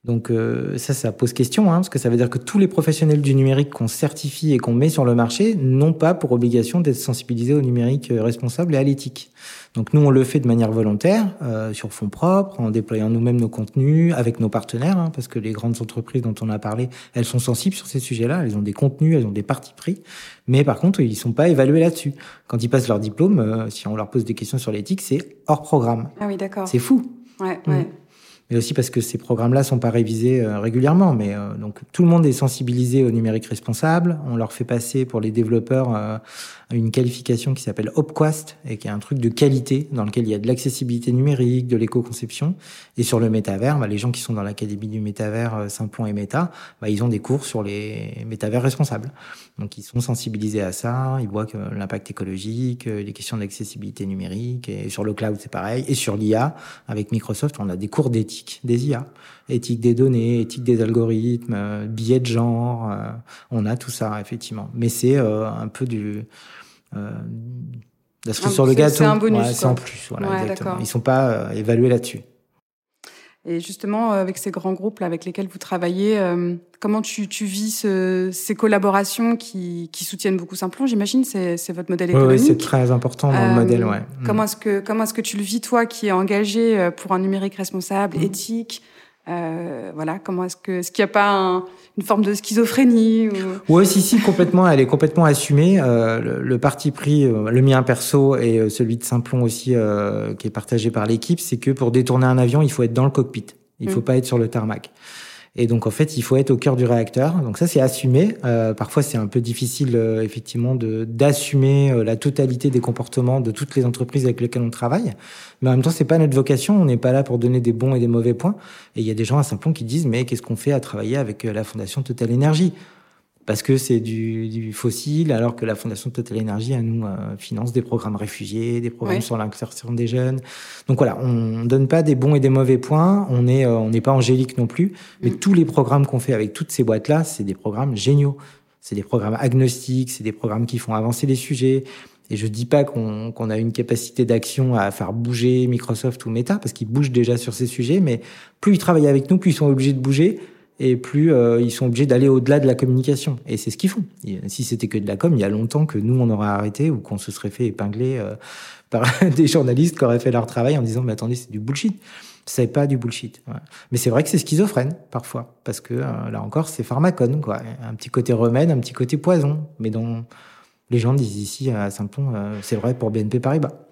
Donc euh, ça, ça pose question, hein, parce que ça veut dire que tous les professionnels du numérique qu'on certifie et qu'on met sur le marché n'ont pas pour obligation d'être sensibilisés au numérique euh, responsable et à l'éthique. Donc nous, on le fait de manière volontaire, euh, sur fonds propres, en déployant nous-mêmes nos contenus avec nos partenaires, hein, parce que les grandes entreprises dont on a parlé, elles sont sensibles sur ces sujets-là, elles ont des contenus, elles ont des parties pris, mais par contre, ils sont pas évalués là-dessus. Quand ils passent leur diplôme, si on leur pose des questions sur l'éthique, c'est hors programme. Ah oui, d'accord. C'est fou. Ouais, ouais. Mais aussi parce que ces programmes-là sont pas révisés euh, régulièrement. Mais euh, donc tout le monde est sensibilisé au numérique responsable. On leur fait passer pour les développeurs euh, une qualification qui s'appelle Opquast et qui est un truc de qualité dans lequel il y a de l'accessibilité numérique, de l'éco-conception. Et sur le métavers, bah, les gens qui sont dans l'académie du métavers Simplon et Méta, bah, ils ont des cours sur les métavers responsables. Donc ils sont sensibilisés à ça. Ils voient que l'impact écologique, les questions d'accessibilité numérique et sur le cloud c'est pareil. Et sur l'IA avec Microsoft, on a des cours d'éthique des IA, éthique des données, éthique des algorithmes, euh, biais de genre, euh, on a tout ça effectivement. Mais c'est euh, un peu du la cerise sur le gâteau. C'est un bonus. c'est en plus. Voilà, exactement. Ils sont pas évalués là-dessus. Et justement, avec ces grands groupes là, avec lesquels vous travaillez, comment tu, tu vis ce, ces collaborations qui, qui, soutiennent beaucoup Simplon J'imagine, c'est, c'est votre modèle économique. Oui, c'est très important dans le modèle, ouais. Comment est-ce que comment est-ce que tu le vis toi, qui est engagé pour un numérique responsable, mmh. éthique Euh, voilà, comment est-ce que, est-ce qu'il n'y a pas une forme de schizophrénie ou... Oui, si, si, complètement. Elle est complètement assumée. Euh, le, parti pris, euh, le mien perso et euh, celui de Simplon aussi, euh, qui est partagé par l'équipe, c'est que pour détourner un avion, il faut être dans le cockpit. Il ne faut mm. pas être sur le tarmac. Et donc en fait, il faut être au cœur du réacteur. Donc ça, c'est assumé. Euh, parfois, c'est un peu difficile euh, effectivement d'assumer euh, la totalité des comportements de toutes les entreprises avec lesquelles on travaille. Mais en même temps, c'est pas notre vocation. On n'est pas là pour donner des bons et des mauvais points. Et il y a des gens à Saint-Plon qui disent mais qu'est-ce qu'on fait à travailler avec la Fondation Total Énergie parce que c'est du, du, fossile, alors que la Fondation Total Énergie, elle nous euh, finance des programmes réfugiés, des programmes sur l'insertion des jeunes. Donc voilà, on donne pas des bons et des mauvais points, on est euh, on n'est pas angélique non plus, mais mm. tous les programmes qu'on fait avec toutes ces boîtes-là, c'est des programmes géniaux. C'est des programmes agnostiques, c'est des programmes qui font avancer les sujets. Et je dis pas qu'on qu'on a une capacité d'action à faire bouger Microsoft ou Meta, parce qu'ils bougent déjà sur ces sujets, mais plus ils travaillent avec nous, plus ils sont obligés de bouger et plus euh, ils sont obligés d'aller au-delà de la communication. Et c'est ce qu'ils font. si c'était que de la com, il y a longtemps que nous, on aurait arrêté ou qu'on se serait fait épingler euh, par des journalistes qui auraient fait leur travail en disant, mais attendez, c'est du bullshit. C'est pas du bullshit. Mais c'est vrai que c'est schizophrène, parfois. Parce que, euh, là encore, c'est pharmacone, quoi. Un petit côté remède, un petit côté poison. Mais dont les gens disent ici à Saint-Plon, c'est vrai pour BNP Paribas.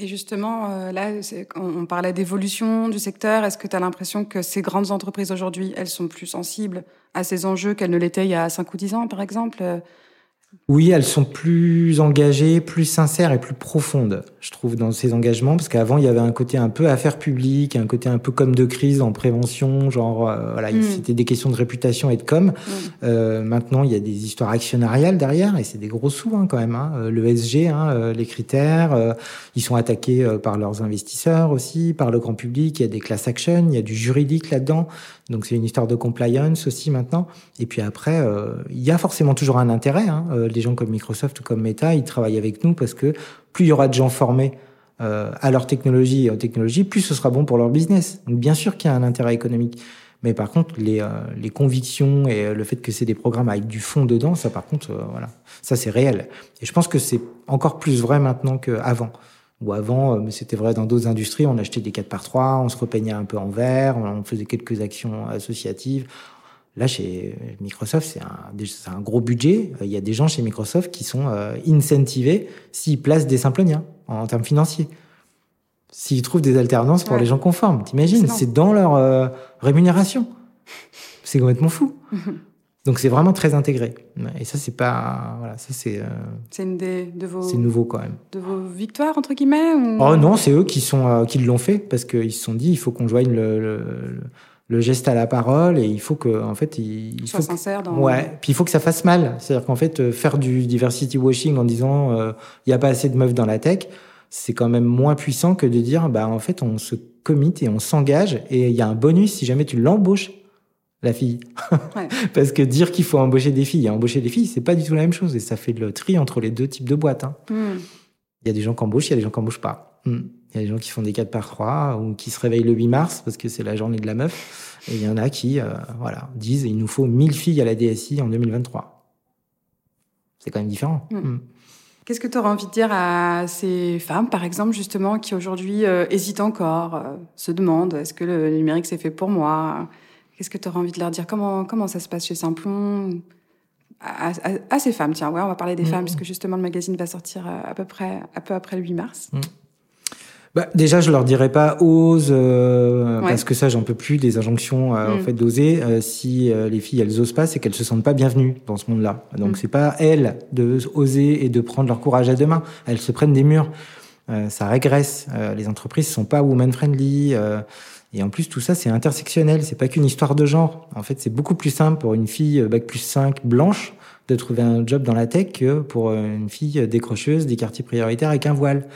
Et justement, euh, là, on parlait d'évolution du secteur. Est-ce que tu l'impression que ces grandes entreprises aujourd'hui, elles sont plus sensibles à ces enjeux qu'elles ne l'étaient il y a 5 ou 10 ans, par exemple? Oui, elles sont plus engagées, plus sincères et plus profondes, je trouve, dans ces engagements, parce qu'avant, il y avait un côté un peu affaire publique, un côté un peu comme de crise en prévention, genre, euh, voilà, mm. c'était des questions de réputation et de com. Mm. Euh, maintenant, il y a des histoires actionnariales derrière, et c'est des gros sous hein, quand même. Hein. Euh, le SG, hein, les critères, ils sont attaqués par leurs investisseurs aussi, par le grand public, il y a des class action, il y a du juridique là-dedans. Donc c'est une histoire de compliance aussi maintenant. Et puis après, euh, il y a forcément toujours un intérêt. Hein. Euh, les gens comme Microsoft ou comme Meta, ils travaillent avec nous parce que plus il y aura de gens formés euh, à leur technologie et aux technologies, plus ce sera bon pour leur business. Donc bien sûr qu'il y a un intérêt économique. Mais par contre, les, les convictions et le fait que c'est des programmes avec du fond dedans, ça par contre, voilà, ça c'est réel. Et je pense que c'est encore plus vrai maintenant qu'avant. Ou avant, euh, mais c'était vrai dans d'autres industries, on achetait des 4 par 3 on se repeignait un peu en vert, on faisait quelques actions associatives. Là, chez Microsoft, c'est un, un, gros budget. Il y a des gens chez Microsoft qui sont euh, incentivés s'ils placent des simploniens en, en termes financiers. S'ils trouvent des alternances pour les gens conformes. T'imagines? C'est dans leur euh, rémunération. C'est complètement fou. Donc c'est vraiment très intégré. Et ça c'est pas voilà, ça c'est. Euh, c'est une des de vos. C'est nouveau quand même. De vos victoires entre guillemets. Ou... Oh non, c'est eux qui sont euh, qui l'ont fait parce qu'ils se sont dit il faut qu'on joigne le, le, le, geste à la parole et il faut que en fait il, il soit sincère dans. Ouais. Puis il faut que ça fasse mal. C'est-à-dire qu'en fait euh, faire du diversity washing en disant il y a pas assez de meufs dans la tech, c'est quand même moins puissant que de dire bah en fait on se commit et on s'engage et il y a un bonus si jamais tu l'embauches la fille. Parce que dire qu'il faut embaucher des filles et embaucher des filles, c'est pas du tout la même chose. Et ça fait le tri entre les deux types de boîtes. Hein. Hmm. Il y a des gens qui embauchent, il y a des gens qui embauchent pas. Hmm. Il y a des gens qui font des 4 par 3 ou qui se réveillent le 8 mars parce que c'est la journée de la meuf. Et il y en a qui, euh, voilà, disent il nous faut 1000 filles à la DSI en 2023. C'est quand même différent. Hmm. Qu'est-ce que tu aurais envie de dire à ces femmes, par exemple, justement, qui aujourd'hui euh, hésitent encore, euh, se demandent est-ce que le numérique c'est fait pour moi? Qu'est-ce que tu aurais envie de leur dire? Comment, comment ça se passe chez Simplon? À, ces femmes, tiens, ouais, on va parler des mmh. femmes, puisque justement le magazine va sortir euh, à peu près un peu après le 8 mars. Mmh. Bah, déjà, je leur dirais pas ose, euh, parce que ça, j'en peux plus des injonctions euh, en fait d'oser. si les filles elles osent pas, c'est qu'elles se sentent pas bienvenues dans ce monde-là. Donc c'est pas elles de oser et de prendre leur courage à deux mains. Elles se prennent des murs. ça régresse. les entreprises sont pas woman friendly. Et en plus, tout ça, c'est intersectionnel. C'est pas qu'une histoire de genre. En fait, c'est beaucoup plus simple pour une fille euh, bac plus 5 blanche de trouver un job dans la tech que pour euh, une fille décrocheuse des quartiers prioritaires avec un voile.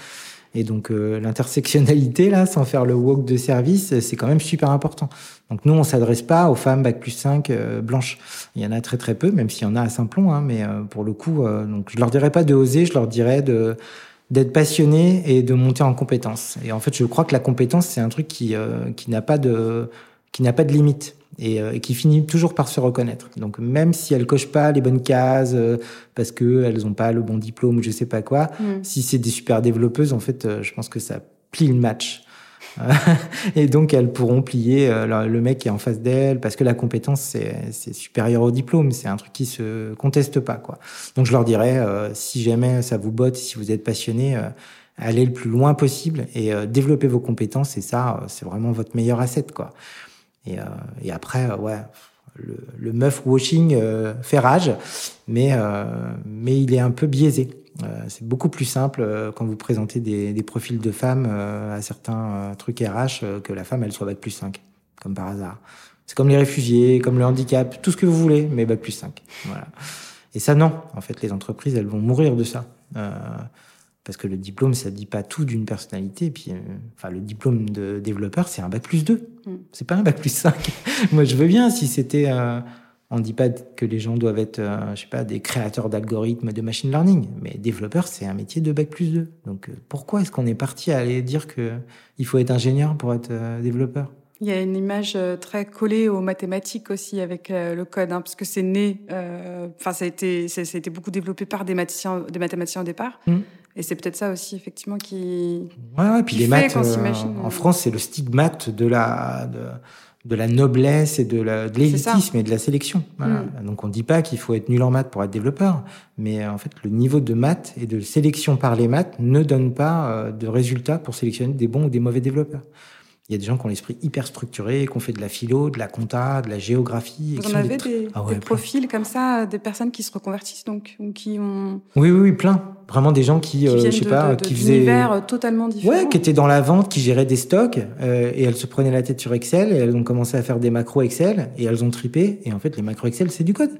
Et donc euh, l'intersectionnalité là, sans faire le walk de service, c'est quand même super important. Donc nous, on s'adresse pas aux femmes bac plus 5 blanches. Il y en a très très peu, même s'il y en a à Saint-Plon, hein, mais pour le coup, donc je leur dirais pas de oser, je leur dirais de d'être passionné et de monter en compétence. Et en fait, je crois que la compétence, c'est un truc qui, euh, qui n'a pas de, qui n'a pas de limite et, euh, et, qui finit toujours par se reconnaître. Donc, même si elles cochent pas les bonnes cases euh, parce que elles ont pas le bon diplôme ou je sais pas quoi, mm. si c'est des super développeuses, en fait, je pense que ça plie le match. et donc elles pourront plier le mec qui est en face d'elles parce que la compétence c'est supérieur au diplôme, c'est un truc qui se conteste pas quoi. Donc je leur dirais si jamais ça vous botte, si vous êtes passionné, allez le plus loin possible et développez vos compétences et ça c'est vraiment votre meilleur asset quoi. Et, et après ouais le, le meuf washing fait rage, mais mais il est un peu biaisé. Euh, c'est beaucoup plus simple euh, quand vous présentez des, des profils de femmes euh, à certains trucs RH que la femme elle soit bac plus 5, comme par hasard. C'est comme les réfugiés, comme le handicap, tout ce que vous voulez, mais bac plus 5. Voilà. Et ça, non. En fait, les entreprises, elles vont mourir de ça. parce que le diplôme, ça dit pas tout d'une personnalité. Et puis, enfin, le diplôme de développeur, c'est un bac plus 2. Mm. C'est pas un bac plus 5. Moi, je veux bien si c'était on ne dit pas que les gens doivent être, euh, je sais pas, des créateurs d'algorithmes de machine learning, mais développeur, c'est un métier de bac plus 2. Donc euh, pourquoi est-ce qu'on est parti à aller dire que il faut être ingénieur pour être euh, développeur? Il y a une image très collée aux mathématiques aussi avec le code, hein, parce que c'est né, enfin ça a été, ça, a été beaucoup développé par des mathématiciens, des mathématiciens au départ. Mmh. Et c'est peut-être ça aussi, effectivement, qui. Ouais, ouais puis les maths, en France, c'est le stigmate de la, de, de la noblesse et de l'élitisme et de la sélection. Mm. Donc on ne dit pas qu'il faut être nul en maths pour être développeur, mais euh, en fait le niveau de maths et de sélection par les maths ne donne pas euh, de résultats pour sélectionner des bons ou des mauvais développeurs. Il y a des gens qui ont l'esprit hyper structuré, qui ont fait de la philo, de la compta, de la géographie. Vous en avez des, ah profils comme ça, des personnes qui se reconvertissent donc, ou qui ont. Oui, oui, oui, plein. Vraiment des gens qui, euh, je sais pas, qui faisaient. univers euh, totalement différents. Ouais, qui étaient dans la vente, qui géraient des stocks, euh, et elles se prenaient la tête sur Excel, et elles ont commencé à faire des macros Excel, et elles ont tripé, et en fait, les macros Excel, c'est du code.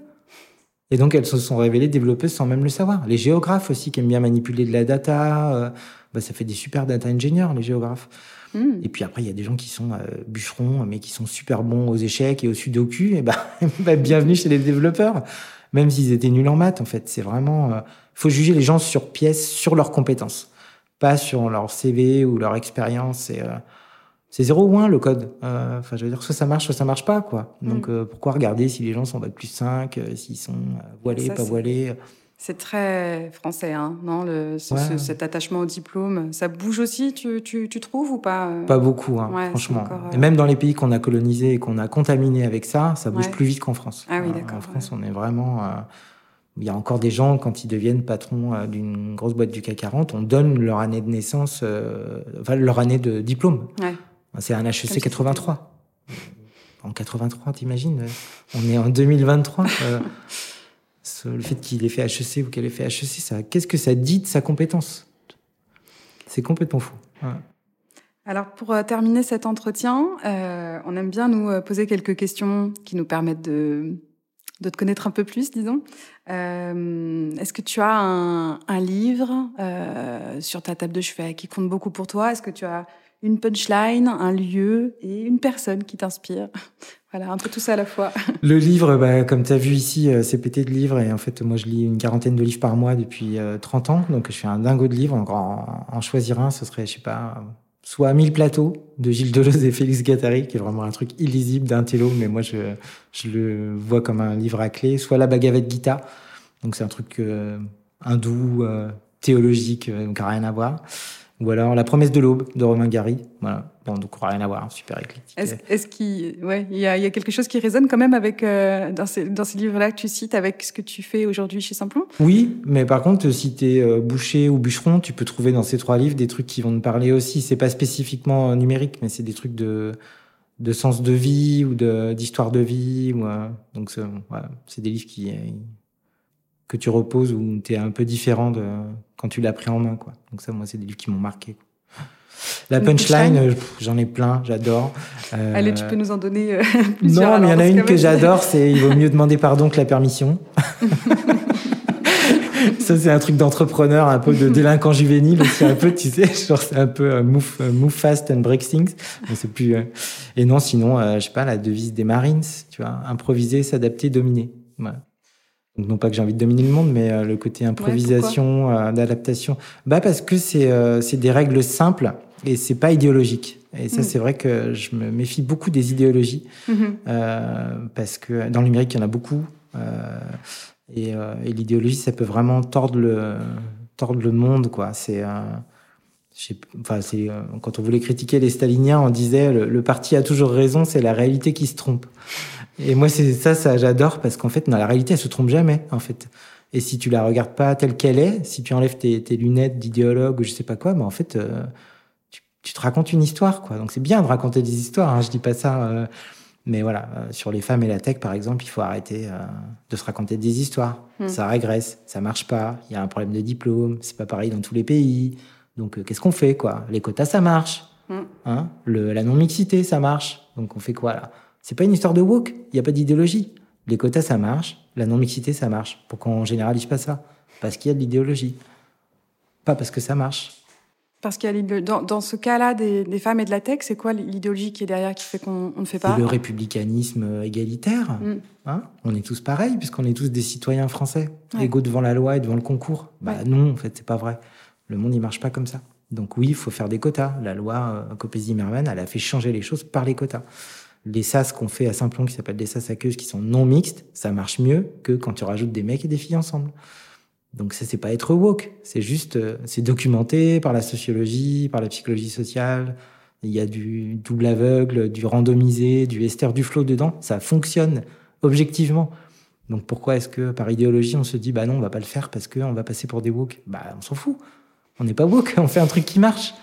Et donc, elles se sont révélées développeuses sans même le savoir. Les géographes aussi, qui aiment bien manipuler de la data, bah, ça fait des super data engineers, les géographes. Hmm. Et puis après, il y a des gens qui sont euh, bûcherons, mais qui sont super bons aux échecs et au sudoku. Et ben, bah, bienvenue chez les développeurs, même s'ils étaient nuls en maths. En fait, c'est vraiment, euh, faut juger les gens sur pièce, sur leurs compétences, pas sur leur CV ou leur expérience. C'est euh, c'est zéro ou un le code. Enfin, je veux dire, soit ça marche, soit ça marche pas, quoi. Hmm. Donc, pourquoi regarder si les gens sont bac plus 5, s'ils sont voilés, pas voilés c'est très français, hein, non le, Cet attachement au diplôme. Ça bouge aussi, tu, tu, tu trouves ou pas euh? Pas beaucoup, hein, franchement. Et même dans les pays qu'on a colonisés et qu'on a contaminés avec ça, ça bouge plus vite qu'en France. Ah oui, d'accord. En France, on est vraiment. Euh, il y a encore des gens, quand ils deviennent patrons euh, d'une grosse boîte du CAC 40, on donne leur année de naissance, enfin, leur année de diplôme. C'est un HEC 83. En 83, t'imagines On est en 2023 le fait qu'il ait fait HEC ou qu'elle ait fait HEC, ça, qu'est-ce que ça dit de sa compétence? C'est complètement fou. Alors pour euh, terminer cet entretien, euh, on aime bien nous euh, poser quelques questions qui nous permettent de, de te connaître un peu plus, disons. Est-ce que tu as un, un livre sur ta table de chevet qui compte beaucoup pour toi? Est-ce que tu as une punchline, un lieu et une personne qui t'inspire? Voilà, un peu tout ça à la fois. Le livre, bah, comme tu as vu ici, euh, c'est pété de livres. Et en fait, moi, je lis une quarantaine de livres par mois depuis 30 euh, ans. Donc, je suis un dingo de livres. Donc, en, choisir un, ce serait, je sais pas, soit Mille plateaux de Gilles Deleuze et Félix Gattari, qui est vraiment un truc illisible d'un télo, mais moi, je, je le vois comme un livre à clé. Soit La Bhagavad Gita. Donc, c'est un truc euh, hindou, théologique, donc rien à voir. Ou alors La promesse de l'aube de Romain Gary. Voilà. Bon, donc rien à voir, super éclectique. Est-ce qu'il ouais, y a, y a, quelque chose qui résonne quand même avec euh, dans ces, dans ces livres-là que tu cites avec ce que tu fais aujourd'hui chez Simplon Oui, mais par contre, si tu es euh, boucher ou bûcheron, tu peux trouver dans ces trois livres des trucs qui vont te parler aussi. C'est pas spécifiquement numérique, mais c'est des trucs de de sens de vie ou de d'histoire de vie. Ou, euh, donc voilà, c'est des livres qui que tu reposes ou tu es un peu différent de quand tu l'as pris en main. Quoi. Donc ça, moi, c'est des livres qui m'ont marqué. La punchline, euh, j'en ai plein, j'adore. Euh... Allez, tu peux nous en donner euh, plusieurs. Non, mais il y en a une que j'adore, c'est il vaut mieux demander pardon que la permission. ça, c'est un truc d'entrepreneur, un peu de délinquant juvénile aussi, un peu, tu sais, genre c'est un peu euh, move, move fast and break things. c'est plus. Et non, sinon, je sais pas, la devise des Marines, tu vois, improviser, s'adapter, dominer. Voilà non pas que j'ai envie de dominer le monde, mais euh, le côté improvisation, euh, d'adaptation. Bah parce que c'est euh, c'est des règles simples et c'est pas idéologique. Et ça, mm. c'est vrai que je me méfie beaucoup des idéologies mm-hmm. parce que dans le numérique, il y en a beaucoup. et, et l'idéologie, ça peut vraiment tordre le tordre le monde, quoi. C'est Enfin, c'est euh, quand on voulait critiquer les staliniens, on disait le, parti a toujours raison, c'est la réalité qui se trompe. Et moi, c'est ça, ça j'adore parce qu'en fait, dans la réalité, elle se trompe jamais, en fait. Et si tu la regardes pas telle qu'elle est, si tu enlèves tes, tes lunettes d'idéologue ou je sais pas quoi, mais en fait, euh, tu, tu, te racontes une histoire, quoi. Donc c'est bien de raconter des histoires. Hein, je dis pas ça. Euh, mais voilà, euh, sur les femmes et la tech, par exemple, il faut arrêter de se raconter des histoires. Hmm. Ça régresse, ça marche pas. Il y a un problème de diplôme. C'est pas pareil dans tous les pays. Donc, euh, qu'est-ce qu'on fait, quoi? Les quotas, ça marche. Hmm. Hein? Le, la non-mixité, ça marche. Donc, on fait quoi, là? C'est pas une histoire de woke. Il n'y a pas d'idéologie. Les quotas, ça marche. La non-mixité, ça marche. Pourquoi on généralise pas ça? Parce qu'il y a de l'idéologie. Pas parce que ça marche. Parce qu'il y a dans, dans ce cas-là des, des, femmes et de la tech, c'est quoi l'idéologie qui est derrière qui fait qu'on ne fait pas? Le républicanisme euh, égalitaire. Mm. Hein? On est tous pareils puisqu'on est tous des citoyens français, égaux devant la loi et devant le concours. Bah non, en fait, c'est pas vrai. Le monde, il marche pas comme ça. Donc oui, il faut faire des quotas. La loi euh, Copé-Zimmermann, elle a fait changer les choses par les quotas. Les SAS qu'on fait à Saint-Plon, qui s'appellent des SAS aqueuses, qui sont non mixtes, ça marche mieux que quand tu rajoutes des mecs et des filles ensemble. Donc ça, c'est pas être woke, c'est juste, euh, c'est documenté par la sociologie, par la psychologie sociale. Il y a du double aveugle, du randomisé, du Esther Duflo dedans. Ça fonctionne objectivement. Donc pourquoi est-ce que par idéologie on se dit bah non on va pas le faire parce qu'on va passer pour des woke? Bah on s'en fout. On n'est pas woke, on fait un truc qui marche.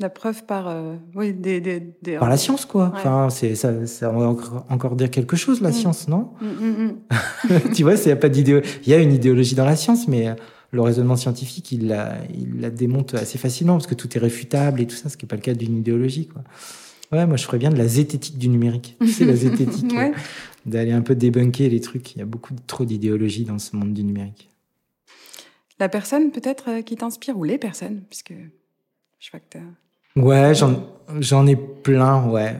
La preuve par, euh, oui, des, des, des, Par la science, quoi. Enfin, c'est, ça, ça va encore, dire quelque chose, la mm. science, non mm, mm, Tu vois, il y a pas d'idéologie. Il y a une idéologie dans la science, mais euh, le raisonnement scientifique, il la, il la démonte assez facilement parce que tout est réfutable et tout ça, ce qui n'est pas le cas d'une idéologie, quoi. Ouais, moi, je ferais bien de la zététique du numérique. C'est la zététique, euh, d'aller un peu débunker les trucs. Il y a beaucoup trop d'idéologie dans ce monde du numérique. La personne, peut-être, qui t'inspire, ou les personnes, puisque je vois que Ouais, j'en ai plein, ouais.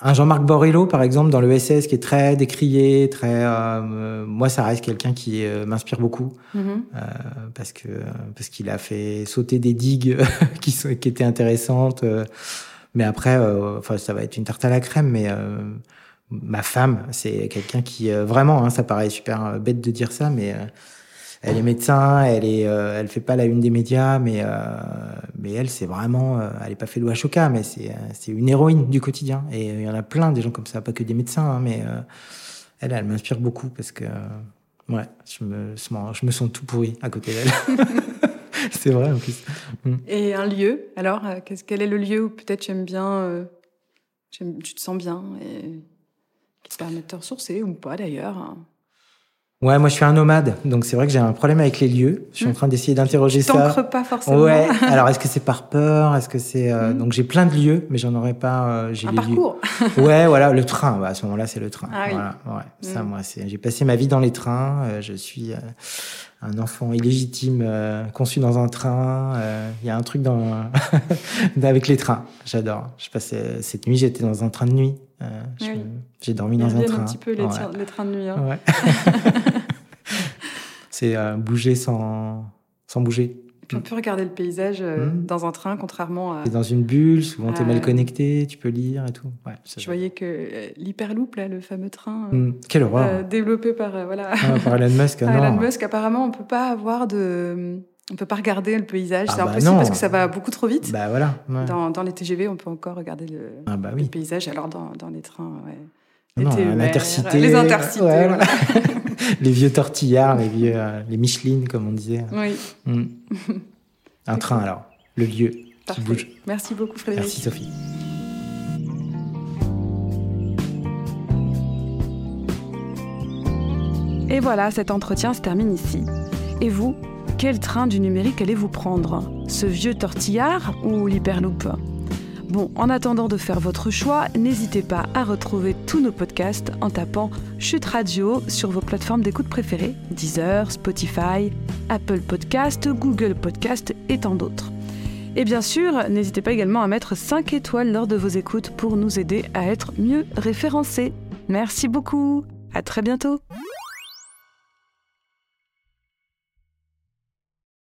un Jean-Marc Borillo, par exemple, dans le SS, qui est très décrié, très. Euh, moi, ça reste quelqu'un qui euh, m'inspire beaucoup mm-hmm. euh, parce que parce qu'il a fait sauter des digues qui sont, qui étaient intéressantes. mais après, enfin, ça va être une tarte à la crème, mais ma femme, c'est quelqu'un qui vraiment, hein, ça paraît super bête de dire ça, mais elle est médecin, elle est, euh, elle fait pas la une des médias, mais euh, mais elle c'est vraiment, euh, elle est pas fait de Ashoka, mais c'est c'est une héroïne du quotidien. Et il y en a plein des gens comme ça, pas que des médecins, hein, mais elle, elle m'inspire beaucoup parce que ouais, je me je me sens tout pourri à côté d'elle. c'est vrai en plus. Mm. Et un lieu, alors, qu'est-ce quel est le lieu où peut-être tu aimes bien, tu te sens bien et qui te permet de te ressourcer ou pas d'ailleurs. Hein? Ouais, moi je suis un nomade, donc c'est vrai que j'ai un problème avec les lieux. Je suis en hmm. train d'essayer d'interroger ça. T'ancres pas forcément. Ouais. Alors est-ce que c'est par peur? Est-ce que c'est euh, hmm. donc j'ai plein de lieux, mais j'en aurais pas. Euh, j'ai un parcours. ouais, voilà, le train. Bah, à ce moment-là, c'est le train. Ah, voilà, ouais. Ça, hmm. moi, c'est. J'ai passé ma vie dans les trains. Euh, je suis un enfant illégitime conçu dans un train. Il y a un truc dans avec les trains. J'adore. Je passais cette nuit, j'étais dans un train de nuit. J'ai dormi dans un train. un petit peu les, les trains de nuit. Hein. Ouais. C'est euh, bouger sans, sans bouger. on peut regarder le paysage euh, hmm. dans un train, contrairement à. dans une bulle, souvent tu es mal connecté, tu peux lire et tout. Ouais, je voyais que euh, l'Hyperloop, là, le fameux train. Hmm. Quelle horreur Développé par, voilà. Ah, par Elon Musk. par Elon Musk, apparemment, on peut pas avoir de. On peut pas regarder le paysage, ah c'est bah impossible parce que ça va beaucoup trop vite. Bah voilà. Dans, dans, les TGV, on peut encore regarder le, ah bah oui. le paysage. Alors dans, dans les trains, ouais. Non. Les intercités. les vieux tortillards, les vieux, euh, les Michelin, comme on disait. Oui. Mm. Un train, alors. Le lieu qui bouge. Merci beaucoup, Frédéric. Merci, Sophie. Et voilà, cet entretien se termine ici. Et vous, quel train du numérique allez-vous prendre? Ce vieux tortillard ou l'hyperloop? Bon, en attendant de faire votre choix, n'hésitez pas à retrouver tous nos podcasts en tapant Chute Radio sur vos plateformes d'écoute préférées, Deezer, Spotify, Apple Podcast, Google Podcast et tant d'autres. Et bien sûr, n'hésitez pas également à mettre 5 étoiles lors de vos écoutes pour nous aider à être mieux référencés. Merci beaucoup. À très bientôt.